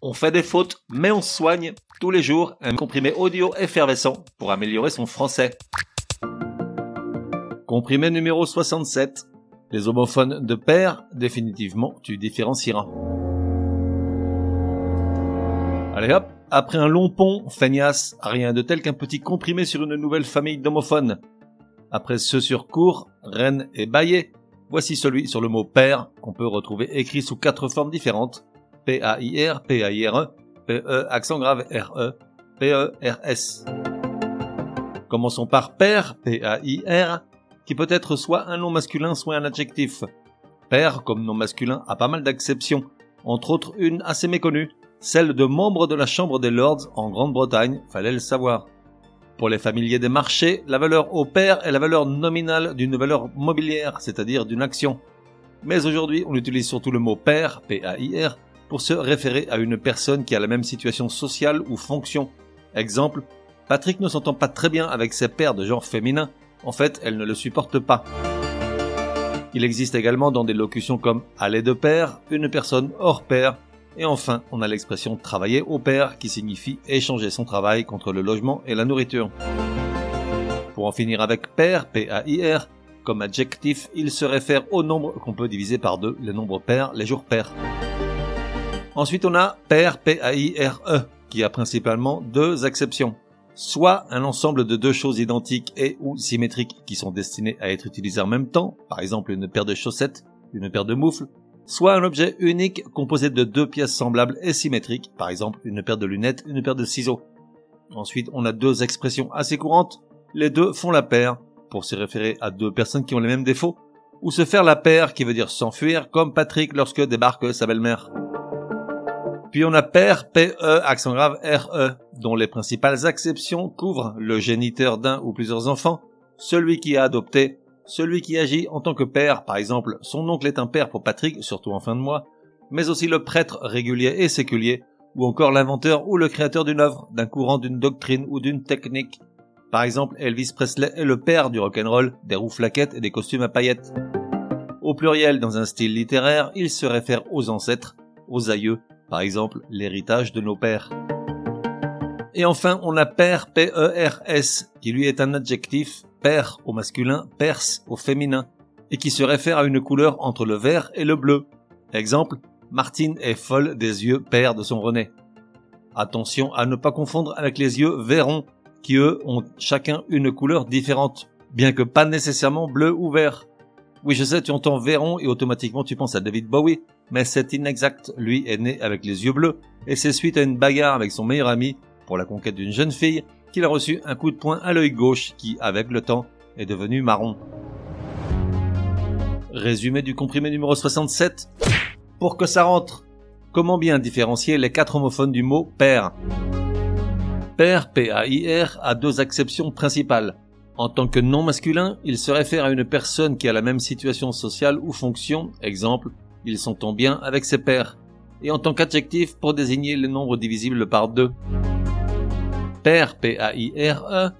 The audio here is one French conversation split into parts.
On fait des fautes, mais on soigne tous les jours un comprimé audio effervescent pour améliorer son français. Comprimé numéro 67. Les homophones de père, définitivement, tu différencieras. Allez hop, après un long pont, feignasse, rien de tel qu'un petit comprimé sur une nouvelle famille d'homophones. Après ce sur cours, Rennes et Baillet, voici celui sur le mot père qu'on peut retrouver écrit sous quatre formes différentes P-A-I-R, P-A-I-R-E, P-E, accent grave, R-E, P-E-R-S. Commençons par père, P-A-I-R, qui peut être soit un nom masculin, soit un adjectif. Père, comme nom masculin, a pas mal d'acceptions, entre autres une assez méconnue, celle de membre de la Chambre des Lords en Grande-Bretagne, fallait le savoir. Pour les familiers des marchés, la valeur au pair est la valeur nominale d'une valeur mobilière, c'est-à-dire d'une action. Mais aujourd'hui, on utilise surtout le mot pair, P-A-I-R, pour se référer à une personne qui a la même situation sociale ou fonction. Exemple, Patrick ne s'entend pas très bien avec ses pairs de genre féminin, en fait, elle ne le supporte pas. Il existe également dans des locutions comme aller de pair, une personne hors pair, et enfin, on a l'expression travailler au pair qui signifie échanger son travail contre le logement et la nourriture. Pour en finir avec pair, P-A-I-R, comme adjectif, il se réfère au nombre qu'on peut diviser par deux, les nombres pairs, les jours pairs. Ensuite, on a pair, P-A-I-R-E, qui a principalement deux exceptions. Soit un ensemble de deux choses identiques et ou symétriques qui sont destinées à être utilisées en même temps, par exemple une paire de chaussettes, une paire de moufles, soit un objet unique composé de deux pièces semblables et symétriques, par exemple une paire de lunettes, une paire de ciseaux. Ensuite, on a deux expressions assez courantes, les deux font la paire, pour se référer à deux personnes qui ont les mêmes défauts, ou se faire la paire qui veut dire s'enfuir, comme Patrick lorsque débarque sa belle-mère. Puis on a père, P-E, accent grave, R-E, dont les principales acceptions couvrent le géniteur d'un ou plusieurs enfants, celui qui a adopté, celui qui agit en tant que père, par exemple, son oncle est un père pour Patrick, surtout en fin de mois, mais aussi le prêtre régulier et séculier, ou encore l'inventeur ou le créateur d'une œuvre, d'un courant, d'une doctrine ou d'une technique. Par exemple, Elvis Presley est le père du rock'n'roll, des roues flaquettes et des costumes à paillettes. Au pluriel, dans un style littéraire, il se réfère aux ancêtres, aux aïeux, par exemple l'héritage de nos pères. Et enfin, on a père P-E-R-S, qui lui est un adjectif, père au masculin, perse au féminin, et qui se réfère à une couleur entre le vert et le bleu. Exemple, Martine est folle des yeux père de son René. Attention à ne pas confondre avec les yeux verrons, qui eux ont chacun une couleur différente, bien que pas nécessairement bleu ou vert. Oui, je sais, tu entends Véron et automatiquement tu penses à David Bowie, mais c'est inexact. Lui est né avec les yeux bleus et c'est suite à une bagarre avec son meilleur ami pour la conquête d'une jeune fille qu'il a reçu un coup de poing à l'œil gauche qui, avec le temps, est devenu marron. Résumé du comprimé numéro 67. Pour que ça rentre, comment bien différencier les quatre homophones du mot père Père, P-A-I-R, a deux acceptions principales. En tant que nom masculin, il se réfère à une personne qui a la même situation sociale ou fonction, exemple, ils s'entend bien avec ses pairs, et en tant qu'adjectif pour désigner le nombre divisible par deux. Pair, P-A-I-R-E,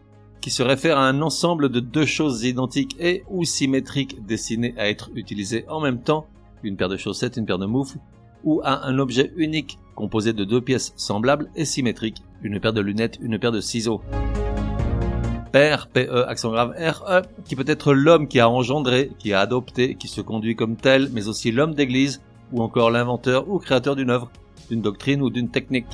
qui se réfère à un ensemble de deux choses identiques et ou symétriques destinées à être utilisées en même temps, une paire de chaussettes, une paire de moufles, ou à un objet unique composé de deux pièces semblables et symétriques, une paire de lunettes, une paire de ciseaux. Père, P-E, accent grave, R-E, qui peut être l'homme qui a engendré, qui a adopté, qui se conduit comme tel, mais aussi l'homme d'église, ou encore l'inventeur ou créateur d'une œuvre, d'une doctrine ou d'une technique.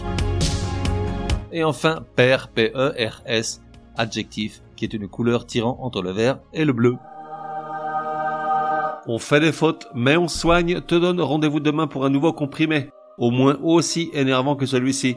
Et enfin, Père, P-E-R-S, adjectif, qui est une couleur tirant entre le vert et le bleu. On fait des fautes, mais on soigne, te donne rendez-vous demain pour un nouveau comprimé, au moins aussi énervant que celui-ci.